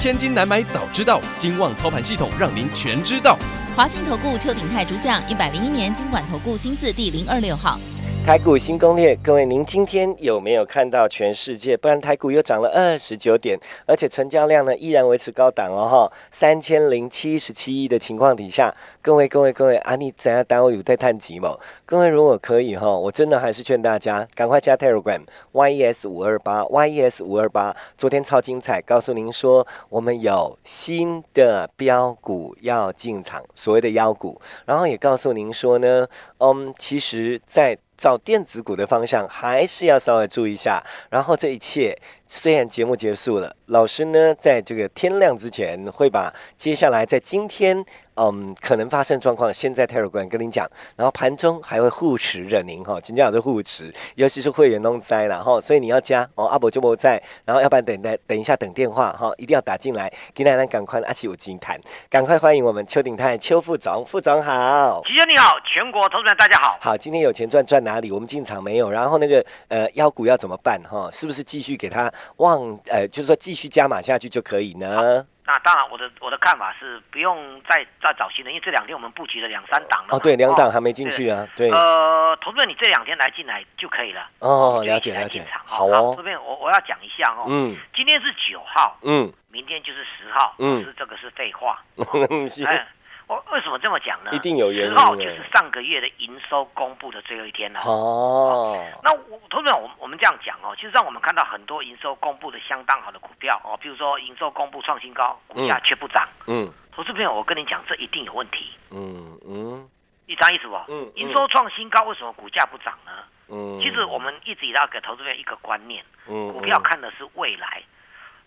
千金难买早知道，金旺操盘系统让您全知道。华信投顾邱鼎泰主讲，一百零一年金管投顾新字第零二六号。台股新攻略，各位，您今天有没有看到全世界？不然台股又涨了二十九点，而且成交量呢依然维持高档哦，哈，三千零七十七亿的情况底下，各位各位各位，啊，你怎样单位有在探几毛？各位如果可以哈，我真的还是劝大家赶快加 Telegram YES 五二八 YES 五二八，昨天超精彩，告诉您说我们有新的标股要进场，所谓的妖股，然后也告诉您说呢，嗯，其实，在找电子股的方向还是要稍微注意一下。然后这一切虽然节目结束了，老师呢在这个天亮之前会把接下来在今天嗯可能发生状况先在 Telegram 跟您讲，然后盘中还会护持着您哈，今天老师护持，尤其是会员弄灾了哈，所以你要加哦，阿伯就不在，然后要不然等待等一下等电话哈，一定要打进来，给奶奶赶快阿奇有金谈，赶快欢迎我们邱鼎泰邱副总，副总好。齐兄你好，全国投资人大家好。好，今天有钱赚赚哪里？我们进场没有？然后那个呃腰股要怎么办哈？是不是继续给他望呃，就是说继续加码下去就可以呢？那当然，我的我的看法是不用再再找新的，因为这两天我们布局了两三档了。哦，对，两档还没进去啊，对。呃，投资人你这两天来进来就可以了。哦，了解了解。好哦这边我我要讲一下哦。嗯今天是九号，嗯明天就是十号。嗯是这个是废话。是哎，我为什么这么讲呢？一定有原因十号就是上个月的营收公布的最后一天了。哦，那我投资人，我们我们这样讲哦，其实让我们看到很多营收公布的相当好的股票哦，比如说营收公布创新高，股价却不涨。嗯投资朋友，我跟你讲，这一定有问题，嗯嗯你知道意思不？嗯嗯营收创新高，为什么股价不涨呢？嗯，其实我们一直以来给投资朋友一个观念，嗯股票看的是未来。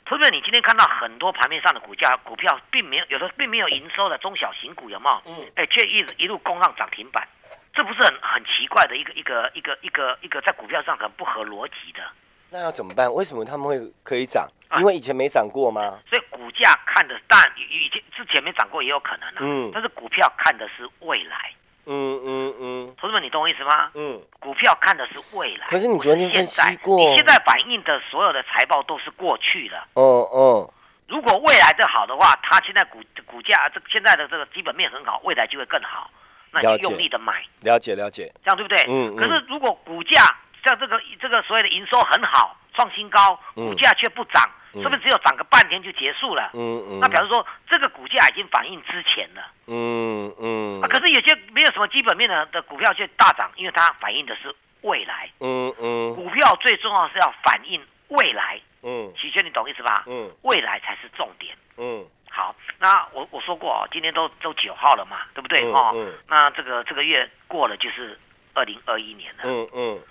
投资者，你今天看到很多盘面上的股价，股票并没有有的并没有营收的中小型股，有没有？嗯哎，却一直一路攻上涨停板，这不是很很奇怪的一个一个一个一个一个在股票上很不合逻辑的。那要怎么办？为什么他们会可以涨？啊因为以前没涨过吗？所以股价看的，但以以前之前没涨过也有可能啊。嗯但是股票看的是未来。嗯嗯嗯。同志们，你懂我意思吗？嗯，股票看的是未来。可是你昨天分析现在。过。你现在反映的所有的财报都是过去的。哦哦，如果未来的好的话，它现在股股价这现在的这个基本面很好，未来就会更好，那你就用力的买，了解了解，这样对不对？嗯嗯。可是如果股价像这个这个所谓的营收很好，创新高，嗯股价却不涨，嗯是不是只有涨个半天就结束了？嗯嗯，那表示说这个股价已经反映之前了。嗯嗯啊，可是有些没有什么基本面的的股票却大涨，因为它反映的是未来。嗯嗯股票最重要是要反映未来，嗯齐轩，你懂意思吧？嗯未来才是重点。嗯好，那我我说过哦，今天都都九号了嘛，对不对？嗯哦，嗯那这个这个月过了就是二零二一年了。嗯嗯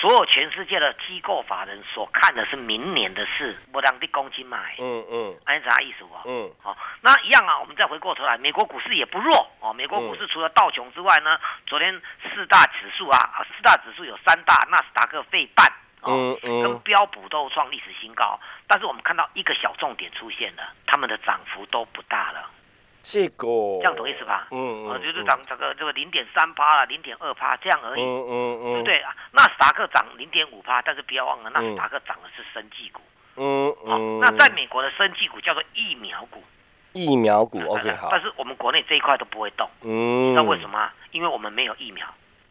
所有全世界的机构法人所看的是明年的事，我让你公斤买，嗯嗯按啥意思不？嗯好、那一样啊，我们再回过头来，美国股市也不弱哦。美国股市除了道琼之外呢，昨天四大指数啊，啊四大指数有三大，纳斯达克、费半哦，嗯嗯跟标普都创历史新高。但是我们看到一个小重点出现了，他们的涨幅都不大了，这个这样懂意思吧？嗯嗯呃，就是涨这个这个零点三趴啦，零点二趴这样而已，嗯嗯嗯对不对？啊纳斯达克涨零点五趴，但是不要忘了，纳斯达克涨的是生技股。嗯好、嗯，那在美国的生技股叫做疫苗股。疫苗股 OK 好但，是我们国内这一块都不会动，嗯，知道为什么？因为我们没有疫苗，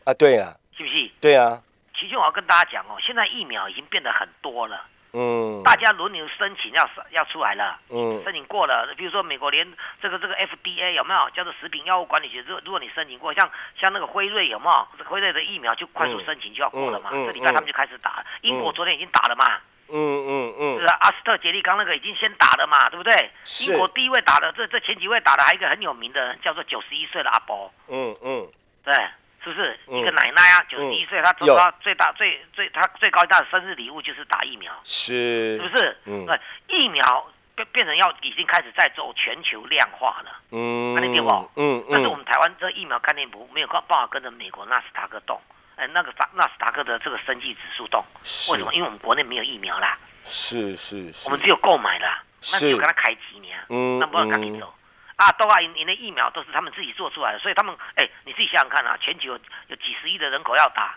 啊？对啊，是不是？对啊，其实我要跟大家讲哦，现在疫苗已经变得很多了，嗯。大家轮流申请要要出来了，嗯。申请过了，比如说美国连这个这个 FDA 有没有？叫做食品药物管理局？如如果你申请过，像像那个辉瑞有没有？这个辉瑞的疫苗就快速申请就要过了嘛，嗯嗯这礼拜他们就开始打了。英国昨天已经打了嘛，嗯嗯嗯。是啊，阿斯特捷利康那个已经先打了嘛，对不对？是。英国第一位打的，这这前几位打的还有一个很有名的，叫做九十一岁的阿伯。嗯嗯。对，是不是、嗯。一个奶奶啊？九十一岁，她有。她最大最最他最高大的生日礼物就是打疫苗，是是不是？嗯对，疫苗变变成要已经开始在走全球量化了。嗯，那你听我嗯但是我嗯，们台湾这疫苗概念不没有办法跟着美国纳斯达克动，哎，那个纳纳斯达克的这个生技指数动，是为什么？因为我们国内没有疫苗啦，是是是，我们只有购买啦，那是只有跟他开几年，嗯那不能赶紧走。啊，都啊，你的疫苗都是他们自己做出来的，所以他们，哎，你自己想想看啊，全球有有几十亿的人口要打，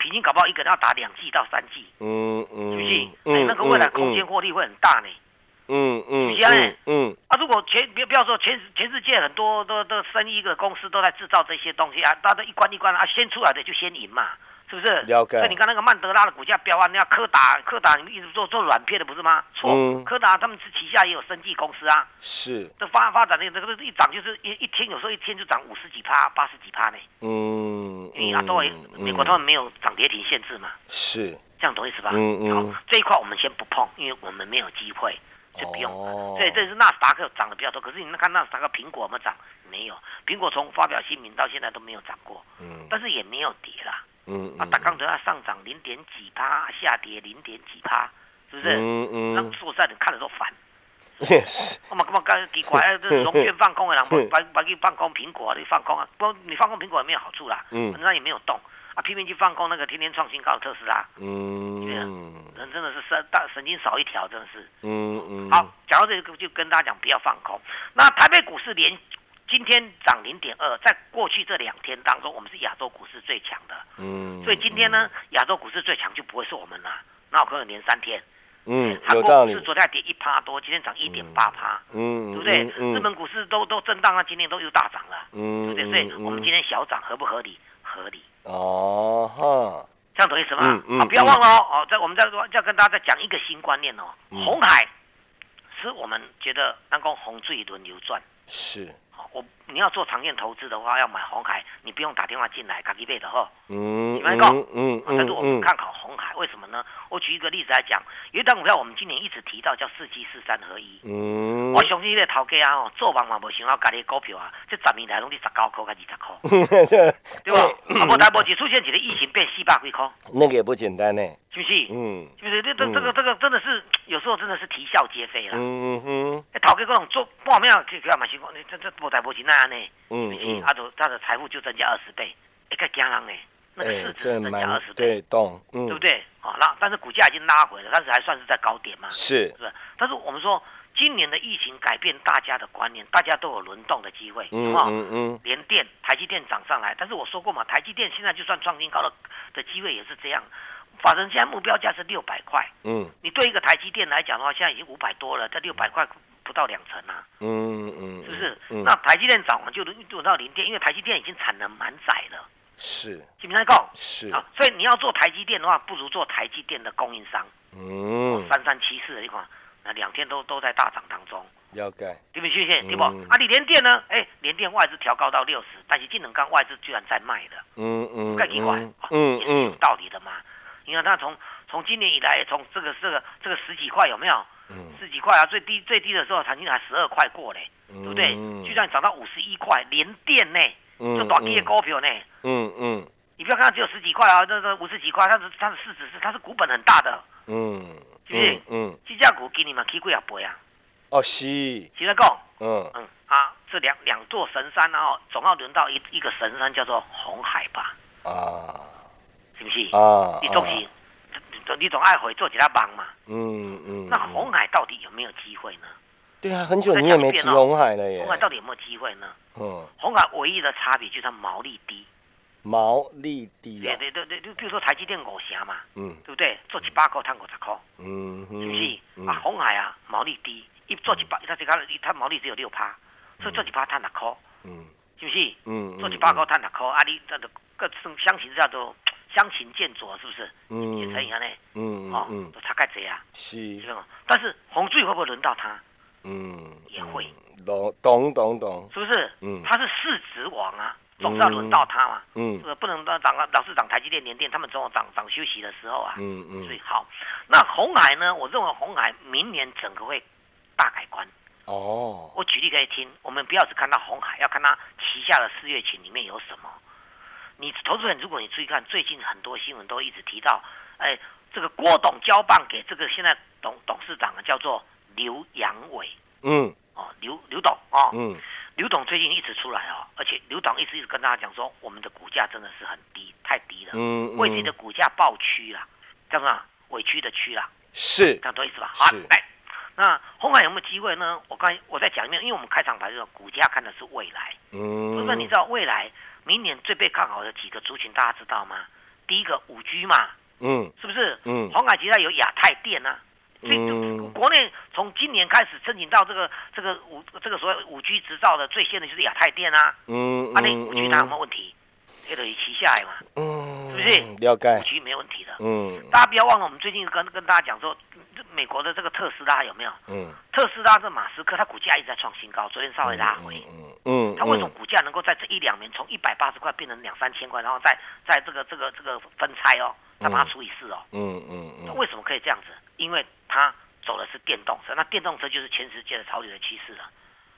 平均搞不好一个人要打两季到三季，嗯是不是嗯？哎，那个未来空间获利会很大呢。嗯嗯嗯嗯啊，如果全别不要说全全世界很多的的生意的公司都在制造这些东西啊，大家一关一关啊，先出来的就先赢嘛，是不是？了解所以你看那个曼德拉的股价飙啊，人家柯达柯达你们一直做做软片的不是吗？错，嗯柯达他们是旗下也有生技公司啊，是，这发发展的这个一涨就是一一天有时候一天就涨五十几趴、八十几趴呢，嗯因为啊都有美国他们没有涨跌停限制嘛，是，这样懂意思吧？嗯嗯好，这一块我们先不碰，因为我们没有机会，就不用。哦对，这是纳斯达克涨的比较多，可是你看纳斯达克苹果有没有涨？没有，苹果从发表新名到现在都没有涨过，嗯但是也没有跌啦。嗯啊，大刚都要上涨零点几趴，下跌零点几趴，是不是？嗯嗯，那说实在的，看了都烦。Yes，，我嘛，我刚奇怪，这龙卷放空的人，不把把去放空苹果，你放空啊？不，你放空苹果也没有好处啦，嗯那也没有动啊，拼命去放空那个天天创新高的特斯拉，嗯人真的是神大神经少一条，真的是。嗯嗯，好，讲到这个就跟大家讲不要放空。那台北股市连今天涨零点二，在过去这两天当中，我们是亚洲股市最强的，嗯，所以今天呢，亚洲股市最强就不会是我们了。那有可能连三天，嗯，韩有道理国股市，昨天还跌一趴多，今天涨一点八趴，嗯，对不对？嗯日本股市都都震荡啊，今天都又大涨了，嗯对嗯不对？所以我们今天小涨合不合理？合理。哦哈，这样懂意思吗？嗯嗯好，不要忘了哦。哦，在我们再再跟大家再讲一个新观念哦。嗯红海是我们觉得那个红最轮流转。是，好，我你要做长线投资的话，要买红海，你不用打电话进来，赶紧背的哈。嗯你们讲嗯嗯但是我们嗯看好红海，为什么呢？我举一个例子来讲，有一档股票我们今年一直提到叫四七四三合一。嗯，我相信这个头家啊，哦，做梦嘛无想到家己的股票啊，这十年来拢是十九块甲二十块，这对吧？啊，无台无只出现一个疫情变四百几块，那个也不简单呢，是不是？嗯是不是？这这这个这个真的是有时候真的是啼笑皆非了。嗯哼，欸头家可能做半秒去去嘛是讲，你这这无台无钱那样呢，嗯？嗯啊，就他的财富就增加二十倍，一个惊人呢，那个哎市，值增加二十倍，对，懂，嗯，对不对？好，那但是股价已经拉回了，但是还算是在高点嘛，是是，不是？但是我们说今年的疫情改变大家的观念，大家都有轮动的机会，嗯？嗯嗯，联电、台积电涨上来，但是我说过嘛，台积电现在就算创新高的的机会也是这样。法人现在目标价是六百块，嗯你对一个台积电来讲的话，现在已经五百多了，这六百块不到两成啊，嗯嗯，是不是？嗯，那台积电涨完就轮轮到联电，因为台积电已经产能满载了，是基本上够是，啊，所以你要做台积电的话，不如做台积电的供应商，嗯，三三七四的一款，那两天都都在大涨当中。了解，对不对？现对不？嗯啊，你联电呢？哎，联电外资调高到六十，但是金能钢外资居然在卖的，嗯嗯不太奇怪，嗯啊嗯有嗯道理的嘛。你看它从从今年以来，从这个这个这个十几块有没有？嗯，十几块啊，最低最低的时候曾经还十二块过嘞，对对不对？居然涨到五十一块，连电呢，嗯就短期的股票呢。嗯嗯。你不要看它只有十几块啊，这这五十几块，它的它的市值是它是股本很大的，嗯是不是？嗯，这价股给你们 K 贵啊倍啊？哦是，现在讲，嗯。嗯啊，这两两座神山，然后总要轮到一一个神山叫做红海吧，啊。是不是？啊，你总是，你你总爱回做其他帮嘛。嗯嗯，那红海到底有没有机会呢？对啊，很久你也没提红海了耶红，海到底有没有机会呢？嗯，红海唯一的差别就是它毛利低。毛利低对啊，对对对，就比如说台积电五成嘛，嗯对不对？做七八块赚五十块，嗯是不是？嗯啊，红海啊，毛利低，一做一百，它这个它毛利只有六趴，所以做一百赚六块，嗯是不是？嗯，做一百块赚六块，啊，你这个各相形叫做相形见绌，是不是？嗯也可以安尼，嗯哦嗯，都差盖济啊，是是，吧？但是红最会不会轮到他？嗯，也会，懂懂懂懂，是不是？嗯他是市值王啊，总是要轮到他嘛。嗯这个不能让涨啊，老是涨台积电、联电，他们总有涨涨休息的时候啊。嗯嗯，所以好，那红海呢？我认为红海明年整个会大改观。哦，我举例给你听，我们不要只看到红海，要看它旗下的四月群里面有什么。你投资人，如果你注意看，最近很多新闻都一直提到，哎，这个郭董交棒给这个现在董董事长啊，叫做刘阳伟。嗯。哦，刘刘董哦，嗯。刘董最近一直出来哦，而且刘董一直一直跟大家讲说，我们的股价真的是很低，太低了，嗯为自己的股价爆区啦，叫什么委屈的屈啦，是。这样懂意思吧？好是，来，那红海有没有机会呢？我刚才我再讲一遍，因为我们开场白的时候，股价看的是未来，嗯，不是你知道未来明年最被看好的几个族群，大家知道吗？第一个五 G 嘛，嗯是不是？嗯红海集团有亚太电啊，所以嗯国内从今年开始申请到这个这个五这个所谓五 G 执照的最先的就是亚太电啊，嗯啊那五 G 它有没有问题？黑等于旗下来嘛，嗯，是不是了解五？G 没问题的。嗯大家不要忘了，我们最近跟跟大家讲说，美国的这个特斯拉有没有？嗯，特斯拉这马斯克，他股价一直在创新高，昨天稍微拉回。嗯嗯，他为什么股价能够在这一两年从一百八十块变成两三千块，然后再在这个这个这个分拆哦，再把它除以四哦？嗯嗯嗯那为什么可以这样子？因为它走的是电动车，那电动车就是全世界的潮流的趋势了。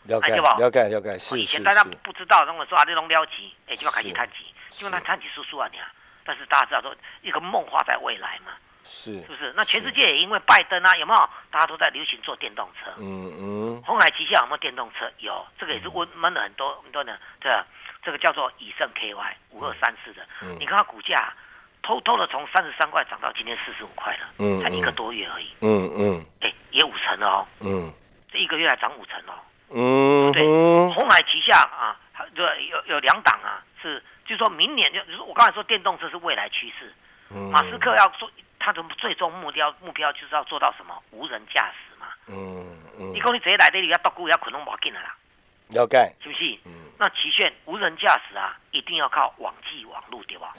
了解哎对吧了解了解，是是以前大家，不知道，那么说啊，这种了急，哎，就要开始是探级，就那探级叔叔啊你啊。但是大家知道说，一个梦画在未来嘛，是。是不是？那全世界也因为拜登啊，有没有？大家都在流行坐电动车。嗯嗯。红海旗下有没有电动车？有，这个也是温闷了很多很多人。对啊。这个叫做以盛 KY 五二三四的，嗯你看它股价偷偷的从三十三块涨到今天四十五块了，嗯才一个多月而已，嗯嗯。哎，也五成了哦，嗯。这一个月还涨五成哦。嗯对嗯红海旗下啊，它这有有两档啊，是就是说明年就就是我刚才说电动车是未来趋势，嗯，马斯克要做他的最终目标目标就是要做到什么无人驾驶嘛。嗯嗯你讲你直接来这里要到股要可能冇紧的啦，了解，是不是？嗯那期限无人驾驶啊，一定要靠网际网路对吧？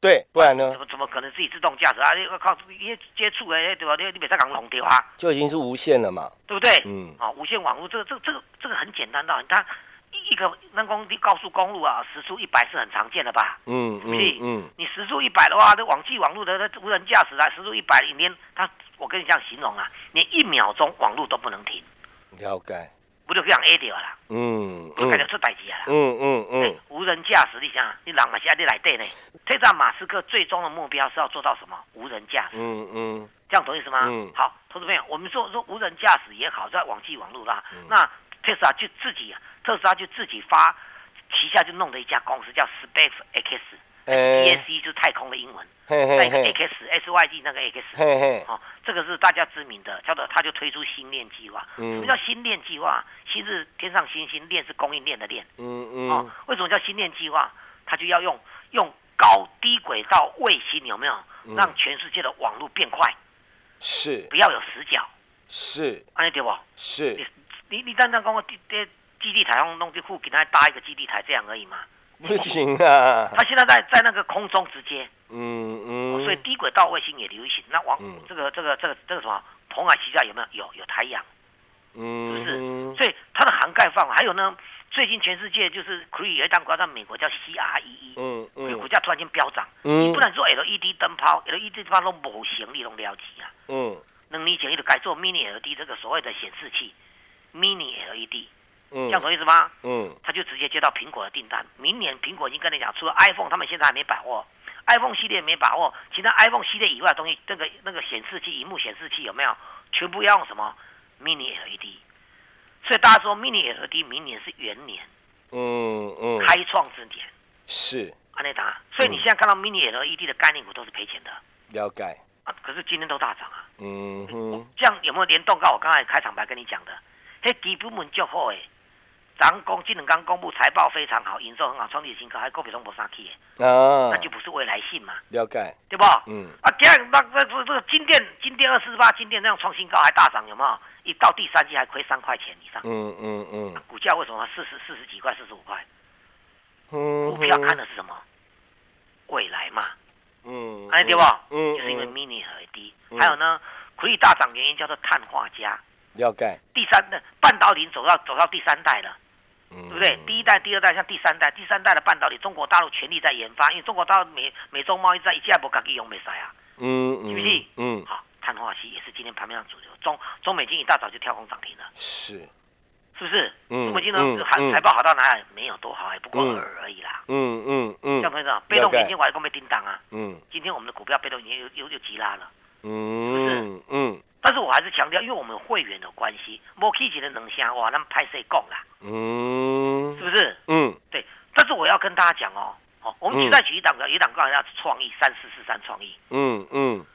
对，不然呢怎么怎么可能自己自动驾驶啊？你要靠一接触哎对吧？你你别再讲弄对啊，就已经是无线了嘛，对不对？嗯啊，无线网络这个这个这个这个很简单的，它一一个那公高速公路啊，时速一百是很常见的吧？嗯嗯嗯你时速一百的话，这网际网络的那无人驾驶啊，时速一百，你连它，我跟你这样形容啊，连一秒钟网络都不能停，了解，不就这样 A 掉啦，嗯就开始嗯出代志啊啦。嗯嗯哎嗯，无人驾驶，你想，你人嘛是在你来对呢？特斯拉马斯克最终的目标是要做到什么？无人驾驶，嗯嗯这样懂意思吗？嗯好，投资朋友，我们说说无人驾驶也好，在网际网络啦，嗯那特斯拉就自己，特斯拉就自己发旗下就弄了一家公司叫 Space X。哎 ESC 就是太空的英文，嘿那个 X S Y D 那个 X，哦，这个是大家知名的，叫做他就推出星链计划。嗯。什么叫星链计划？星是天上星星，链是供应链的链。嗯嗯。哦嗯，为什么叫星链计划？它就要用用高低轨道卫星有没有？嗯。让全世界的网络变快，是。不要有死角，是。安尼对不？是。你，你你单单讲我基地台上弄这附近还搭一个基地台这样而已嘛？不行啊，它现在在在那个空中直接，嗯嗯，所以低轨道卫星也流行。那往、嗯这个这个这个这个什么蓬海旗下有没有？有有太阳，是不嗯是？嗯所以它的涵盖范围还有呢。最近全世界就是可以有一档股票在美国叫 CREE，嗯嗯股价突然间飙涨。嗯你不能做 LED 灯泡，LED 灯泡都无行，你拢了解啊。嗯两年前伊就改做 Mini LED 这个所谓的显示器，Mini LED，嗯这样懂意思吗？嗯他就直接接到苹果的订单。明年苹果已经跟你讲，除了 iPhone，他们现在还没把握，iPhone 系列没把握，其他 iPhone 系列以外的东西，那个那个显示器、荧幕显示器有没有？全部要用什么 Mini LED？所以大家说 Mini LED 明年是元年嗯嗯，开创之年，是安内达。所以你现在看到 Mini LED 的概念股都是赔钱的了解，啊，可是今天都大涨啊。嗯哼，这样有没有联动到我刚才开场白跟你讲的？嘿基本面就好诶，咱公这两刚公布财报非常好，营收很好，创历史新高，还股票都无啥去的，啊那就不是未来性嘛，了解，对不？嗯啊，第二那那这这个金店金店二四八金店那样创新高还大涨，有没有？一到第三季还亏三块钱以上，嗯嗯嗯股价为什么四十四十几块、四十五块？嗯，股票看的是什么？未来嘛，嗯，哎对不？嗯，就是因为嗯 mini 很低，嗯还有呢，可以大涨原因叫做碳化镓。了解，第三的半导体走到走到第三代了。对对不对？第一代、第二代，像第三代，第三代的半导体，中国大陆全力在研发，因为中国大陆美美中贸易战一下不敢用没使啊。嗯嗯，是不是嗯，好，碳化硅也是今天盘面上主流，中中美金一大早就跳空涨停了，是，是不是？嗯中美金呢嗯，财嗯财报好到哪里？没有多好，也不过嗯尔而已啦。嗯嗯嗯这样，同意吗？被动元件我还跟被叮当啊，嗯今天我们的股票被动已经又又又急拉了，嗯嗯，但是我还是强调，因为我们会员的关系，莫 K 起的能箱哇，那么拍谁供啦？嗯。是不是？嗯。对。但是我要跟大家讲哦，哦，我们举再举一档个，一档刚才要创意三四四三创意，嗯嗯。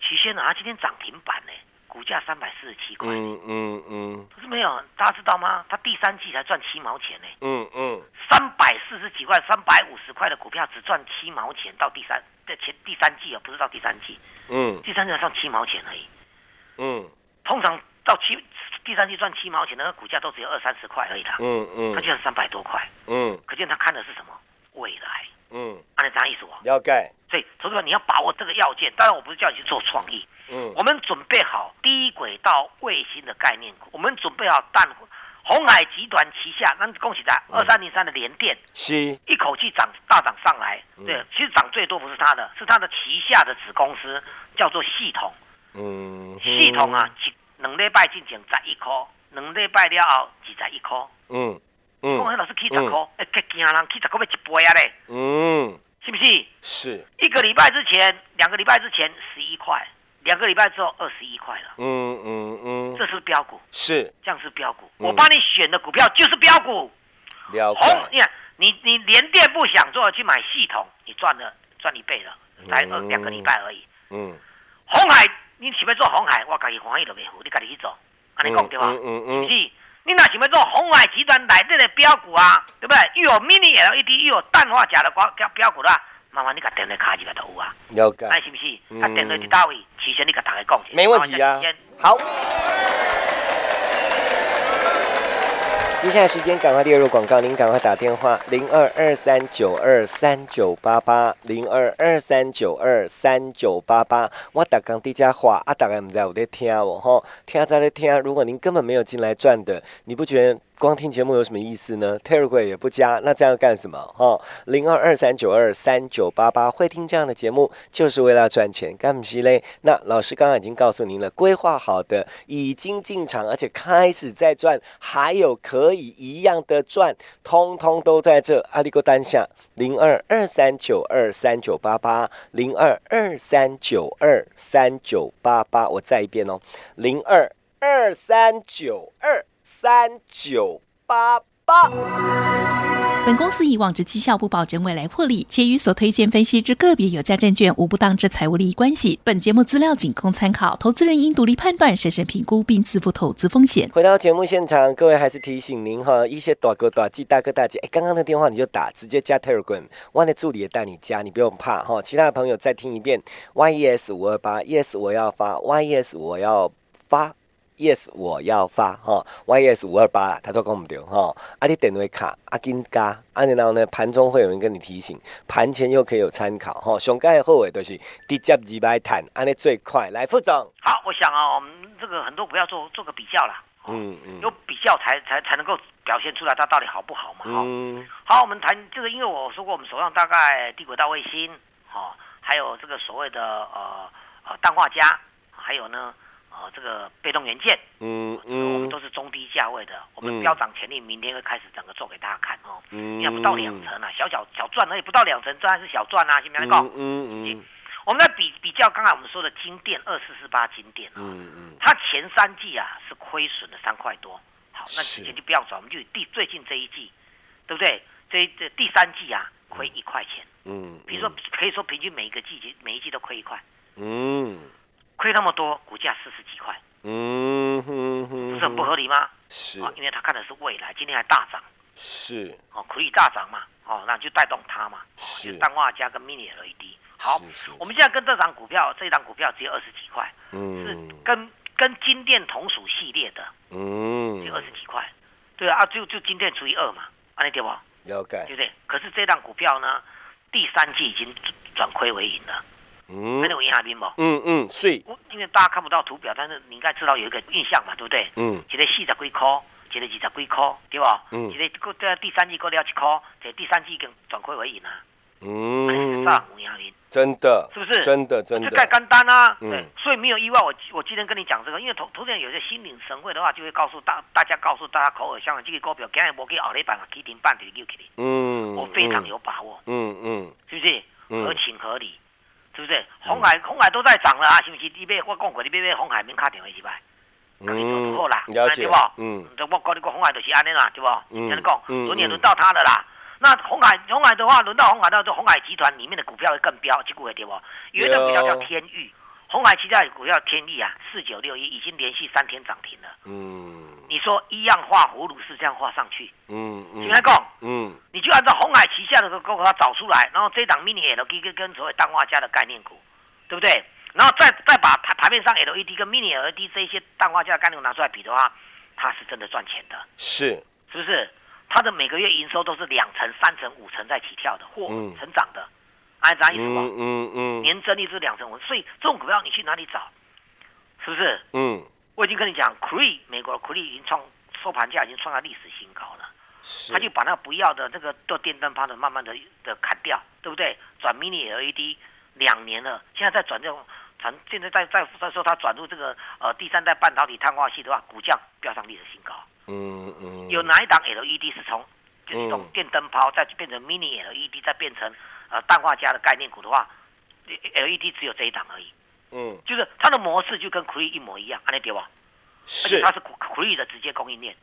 旗轩呢，它今天涨停板呢，股价三百四十七块，嗯嗯嗯。可是没有，大家知道吗？它第三季才赚七毛钱呢，嗯嗯。三百四十几块、三百五十块的股票只赚七毛钱，到第三在前第三季啊，不是到第三季，嗯。第三季才赚七毛钱而已。嗯通常到七第三季赚七毛钱，那个股价都只有二三十块而已啦，嗯嗯它就是三百多块，嗯可见他看的是什么？未来，嗯，按照这样意思哦。要盖。所以，投资者你要把握这个要件。当然，我不是叫你去做创意，嗯我们准备好低轨道卫星的概念股，我们准备好淡红海集团旗下，那恭喜在二三零三的联电，是一口气涨大涨上来。嗯对，其实涨最多不是他的，是他的旗下的子公司叫做系统。嗯系统啊，一两礼拜进前十一块，两礼拜了后二十一块。嗯讲嗯迄老师起十块，哎，给惊人起十块要一倍啊嘞，嗯。是不是？是。一个礼拜之前，两个礼拜之前十一块，两个礼拜之后二十一块了，嗯嗯嗯。这是标股，是。这样是标股。嗯。我帮你选的股票就是标股，了红，你看你你连电不想做，去买系统，你赚了赚一倍了，才二嗯。两个礼拜而已。嗯。红海，你想要做红海，我家己欢喜都袂好，你家己去做，安尼讲对吧？嗯嗯嗯是不是？你若想要做红海集团内底的标股啊，对不对？又有 mini LED，又有氮化钾的标标标股啦，麻烦你甲电话卡入来都有啊，了解。哎，是不是？嗯啊，电话伫到位，提前你甲大家讲没问题啊。好。接下来时间赶快列入广告，您赶快打电话零二二三九二三九八八零二二三九二三九八八。我打刚低家话啊，大概唔知有在听我吼，听在在听。如果您根本没有进来转的，你不觉得光听节目有什么意思呢？Telegram 也不加，那这样干什么？哈，零二二三九二三九八八，会听这样的节目就是为了赚钱，干不起嘞？那老师刚刚已经告诉您了，规划好的已经进场，而且开始在赚，还有可以一样的赚，通通都在这。阿里哥单下零二二三九二三九八八零二二三九二三九八八，我再一遍哦，零二二三九二三九八八。本公司以往之绩效不保证未来获利，且与所推荐分析之个别有价证券无不当之财务利益关系。本节目资料仅供参考，投资人应独立判断、审慎评估并自负投资风险。回到节目现场，各位还是提醒您哈，一些大哥大姐、大哥大姐，哎，刚刚的电话你就打，直接加 Telegram，我的助理也带你加，你不用怕哈。其他的朋友再听一遍，yes 五二八，yes 我要发，yes 我要发。Yes，我要发哈，YS 五二八啦，他都讲唔对哈。啊，你电话卡啊紧加，啊然后呢，盘中会有人跟你提醒，盘前又可以有参考哈。上盖后尾都是直接二百谈，安尼最快。来，副总，好，我想啊，我们这个很多股票做做个比较啦，哦嗯嗯有比较才才才能够表现出来它到底好不好嘛，哈、嗯好，我们谈这个，因为我说过，我们手上大概低轨道卫星，哦，还有这个所谓的呃呃氮化镓，还有呢呃这个被动元件，嗯嗯。我们嗯都是中低价位的，我嗯。们标涨潜力，明天会开始整个做给大家看哦。嗯。因为不到两成啊，小小小赚而已，不到两成，这还是小赚啊，行不行？讲、嗯嗯我们在比比较刚才我们说的金店二四四八金店啊，嗯嗯。它前三季啊是亏损了三块多，好，那是。之前就不要转，我们就以第最近这一季，对不对？这一这第三季啊亏一块钱，嗯，比如说可以说平均每一个季节每一季都亏一块，嗯亏那么多，股价四十几块，嗯哼哼，不是很不合理吗？是。啊，因为他看的是未来，今天还大涨，是。哦，可以大涨嘛，哦，那就带动它嘛，哦，是。就氮化镓跟 mini LED。好是是，我们现在跟这档股票，这一档股票只有二十几块，嗯。是嗯跟跟金店同属系列的，嗯。只有二十几块，对啊，啊就就金店除以二嘛，安利对不？了对解不对？可是这档股票呢，第三季已经转亏为盈了，嗯那你有印象不？嗯嗯是我因为大家看不到图表，但是你应该知道有一个印象嘛，对不对？嗯一个四十几块，一个二十几块，对吧？嗯一个个第三季过了一块，这第三季已经转亏为盈啊，嗯上有影面，真的是不是？真的真这太的简单啦、嗯对，所以没有意外。我我今天跟你讲这个，因为投投资人有些心领神会的话，就会告诉大大家告诉大家口耳相传，这个股票今日无去后日板啊，起停板就溜起来，嗯我非常有把握，嗯嗯是不是？嗯合情合理，是不是？红海红海都在涨了啊，是不是？你别我讲过，你别别红海免卡电话是吧，嗯好啦，了解对不？嗯我讲你讲，红海就是安尼啦，对不？嗯跟你讲，嗯轮也轮到他的啦。那红海红海的话，轮到红海，那就红海集团里面的股票会更飙，这股会对不？有一种股票叫天域，红海旗下的股票天利啊，四九六一已经连续三天涨停了。嗯。你说一样画葫芦是这样画上去，嗯嗯。听来讲，嗯。你就按照红海旗下的股它找出来，然后这档 mini LED 跟跟所谓氮化镓的概念股，对不对？然后再再把台台面上 LED 跟 mini LED 这一些氮化镓的概念股拿出来比的话，它是真的赚钱的，是。是不是？它的每个月营收都是两成、三成、五成在起跳的，或嗯。成长的，按啥意思不？嗯嗯嗯年增率是两成五，所以这种股票你去哪里找？是不是？嗯我已经跟你讲，Cree 美国的 Cree 已经创收盘价已经创下历史新高了。是他就把那个不要的那个做电灯泡的慢慢的的砍掉，对不对？转 mini LED 两年了，现在在转这种转，现在在在在说他转入这个呃第三代半导体碳化系的话，股价飙上历史新高。嗯嗯有哪一档 LED 是从就是这种嗯电灯泡再变成 mini LED 再变成呃氮化镓的概念股的话，LED 只有这一档而已，嗯就是它的模式就跟 Cree 一模一样，安利对不？而且是它是 Cree 的直接供应链，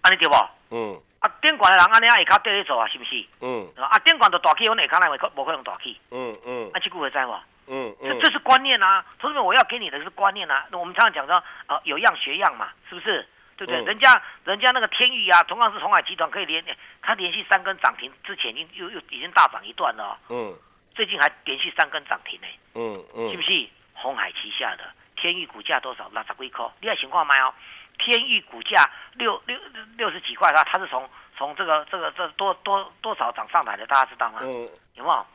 安利对不？嗯啊，电管的人安尼啊下骹对你做啊，是不是？嗯啊，电管都大起，阮下骹来可无可能大起，嗯嗯啊，这句会知无？嗯嗯这这是观念啊，同志们，我要给你的是观念啊。那我们常常讲说，呃，有样学样嘛，是不是？对不对？嗯人家人家那个天宇啊，同样是红海集团，可以连它连续三根涨停，之前已经又又已经大涨一段了、哦，嗯最近还连续三根涨停呢，嗯嗯是不是？红海旗下的天宇股价多少？六十几块，你要情况买哦。天域股价六六六十几块，它它是从从这个这个这多多多少涨上来的，大家知道吗？嗯有没有？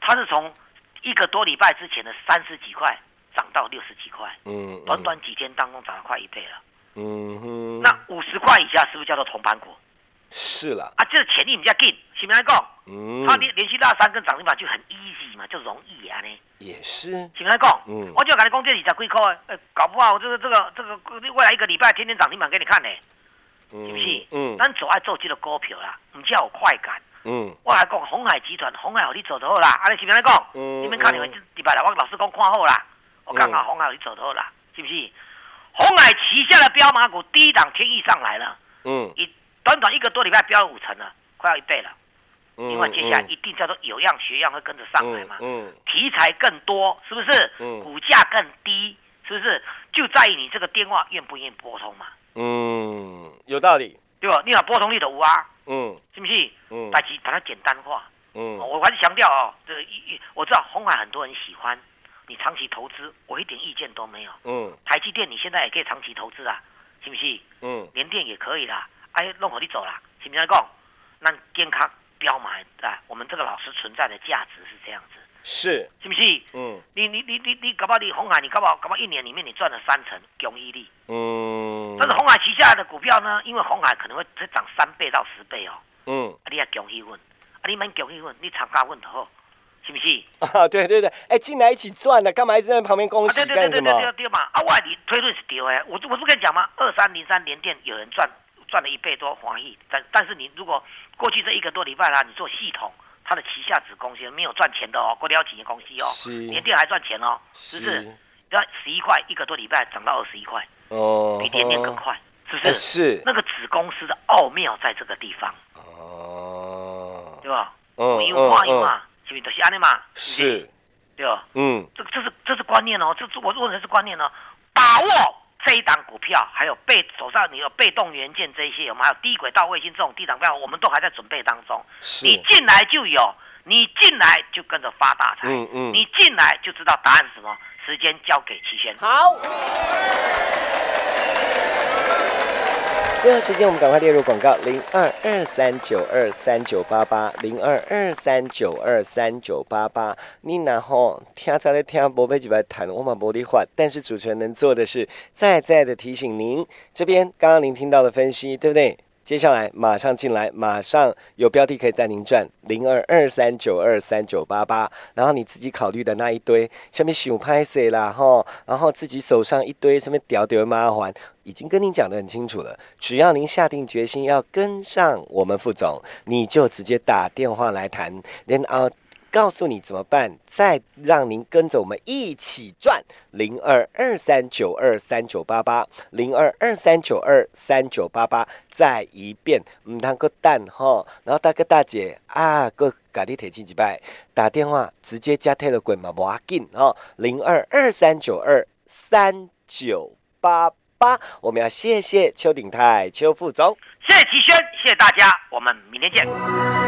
它是从一个多礼拜之前的三十几块涨到六十几块，嗯短短几天当中涨了快一倍了。嗯哼那五十块以下是不是叫做铜板股是啦啊？这个潜力比较近，是不是来讲？嗯它连连续拉三根涨停板就很 easy 嘛，就容易啊呢，也是是不是来讲？嗯我就跟你讲这二十几块，呃，搞不好这个这个这个未来一个礼拜天天涨停板给你看呢，是不是？嗯咱做爱做这个股票啦，唔叫有快感。嗯我来讲，红海集团，红海有你做得好啦，啊，你是不是来讲？嗯你们看你们礼拜啦，我老师讲看好啦，我刚好嗯红海有你做得好啦，是不是？红海旗下的标马股第一档天意上来了，嗯一短短一个多礼拜飙了五成了，快要一倍了。嗯因为接下来一定叫做有样学样，会跟着上来嘛。嗯题材更多，是不是？嗯股价更低，是不是？就在于你这个电话愿不愿意拨通嘛，嗯有道理对吧？你有拨通率的有啊，嗯是不是？嗯把其把它简单化。嗯我还是强调哦，这一我知道红海很多人喜欢，你长期投资，我一点意见都没有。嗯。台积电你现在也可以长期投资啊，是不是？嗯。联电也可以啦，哎，弄好你走啦，是不是来讲？那健康标买啊，我们这个老师存在的价值是这样子，是。是不是？嗯。你你你你你搞不好你红海，你搞不好搞不好一年里面你赚了三成公益力，嗯。但是红海旗下的股票呢，因为红海可能会再涨三倍到十倍哦，嗯。啊，你要恭喜问，啊，你们恭喜问，你参加问就好，是不是？啊 对对对哎进来一起赚的干嘛一直在旁边恭啊，喜对对对对对对对嘛！啊，我你推论是对的，我我不跟你讲吗？二三零三连电有人赚赚了一倍多，黄奕，但但是你如果过去这一个多礼拜啦，你做系统，它的旗下子公司没有赚钱的哦，过了几年公司哦，是连电还赚钱哦，是不是？要十一块一个多礼拜涨到二十一块，哦比连电更快，是不哎是？是那个子公司的奥妙在这个地方，哦对吧？嗯因为花因嘛，是不是都是安尼嘛？是对吧？嗯这这是这是观念哦，这是我认为是观念哦，把握这一档股票，还有被手上你有被动元件这一些有没有？还有低轨道卫星这种低档票，我们都还在准备当中。是你进来就有，你进来就跟着发大财，嗯嗯你进来就知道答案是什么。时间交给齐轩。好。最后时间，我们赶快列入广告：零二二三九二三九八八，零二二三九二三九八八。你然后听才在听，无被几百谈，我嘛无力话。但是主持人能做的是，再再的提醒您，这边刚刚您听到的分析，对不对？接下来马上进来，马上有标题可以带您赚零二二三九二三九八八，然后你自己考虑的那一堆，下面想拍谁啦吼，然后自己手上一堆什么屌屌麻烦，已经跟您讲得很清楚了。只要您下定决心要跟上我们副总，你就直接打电话来谈，，then out 告诉你怎么办，再让您跟着我们一起赚。零二二三九二三九八八，零二二三九二三九八八，再一遍，唔通个蛋吼，然后大哥大姐啊，个家己提起几拜，打电话直接加 Telegram 嘛，无要紧哦，零二二三九二三九八八，我们要谢谢邱鼎泰邱副总。谢谢齐轩，谢谢大家，我们明天见。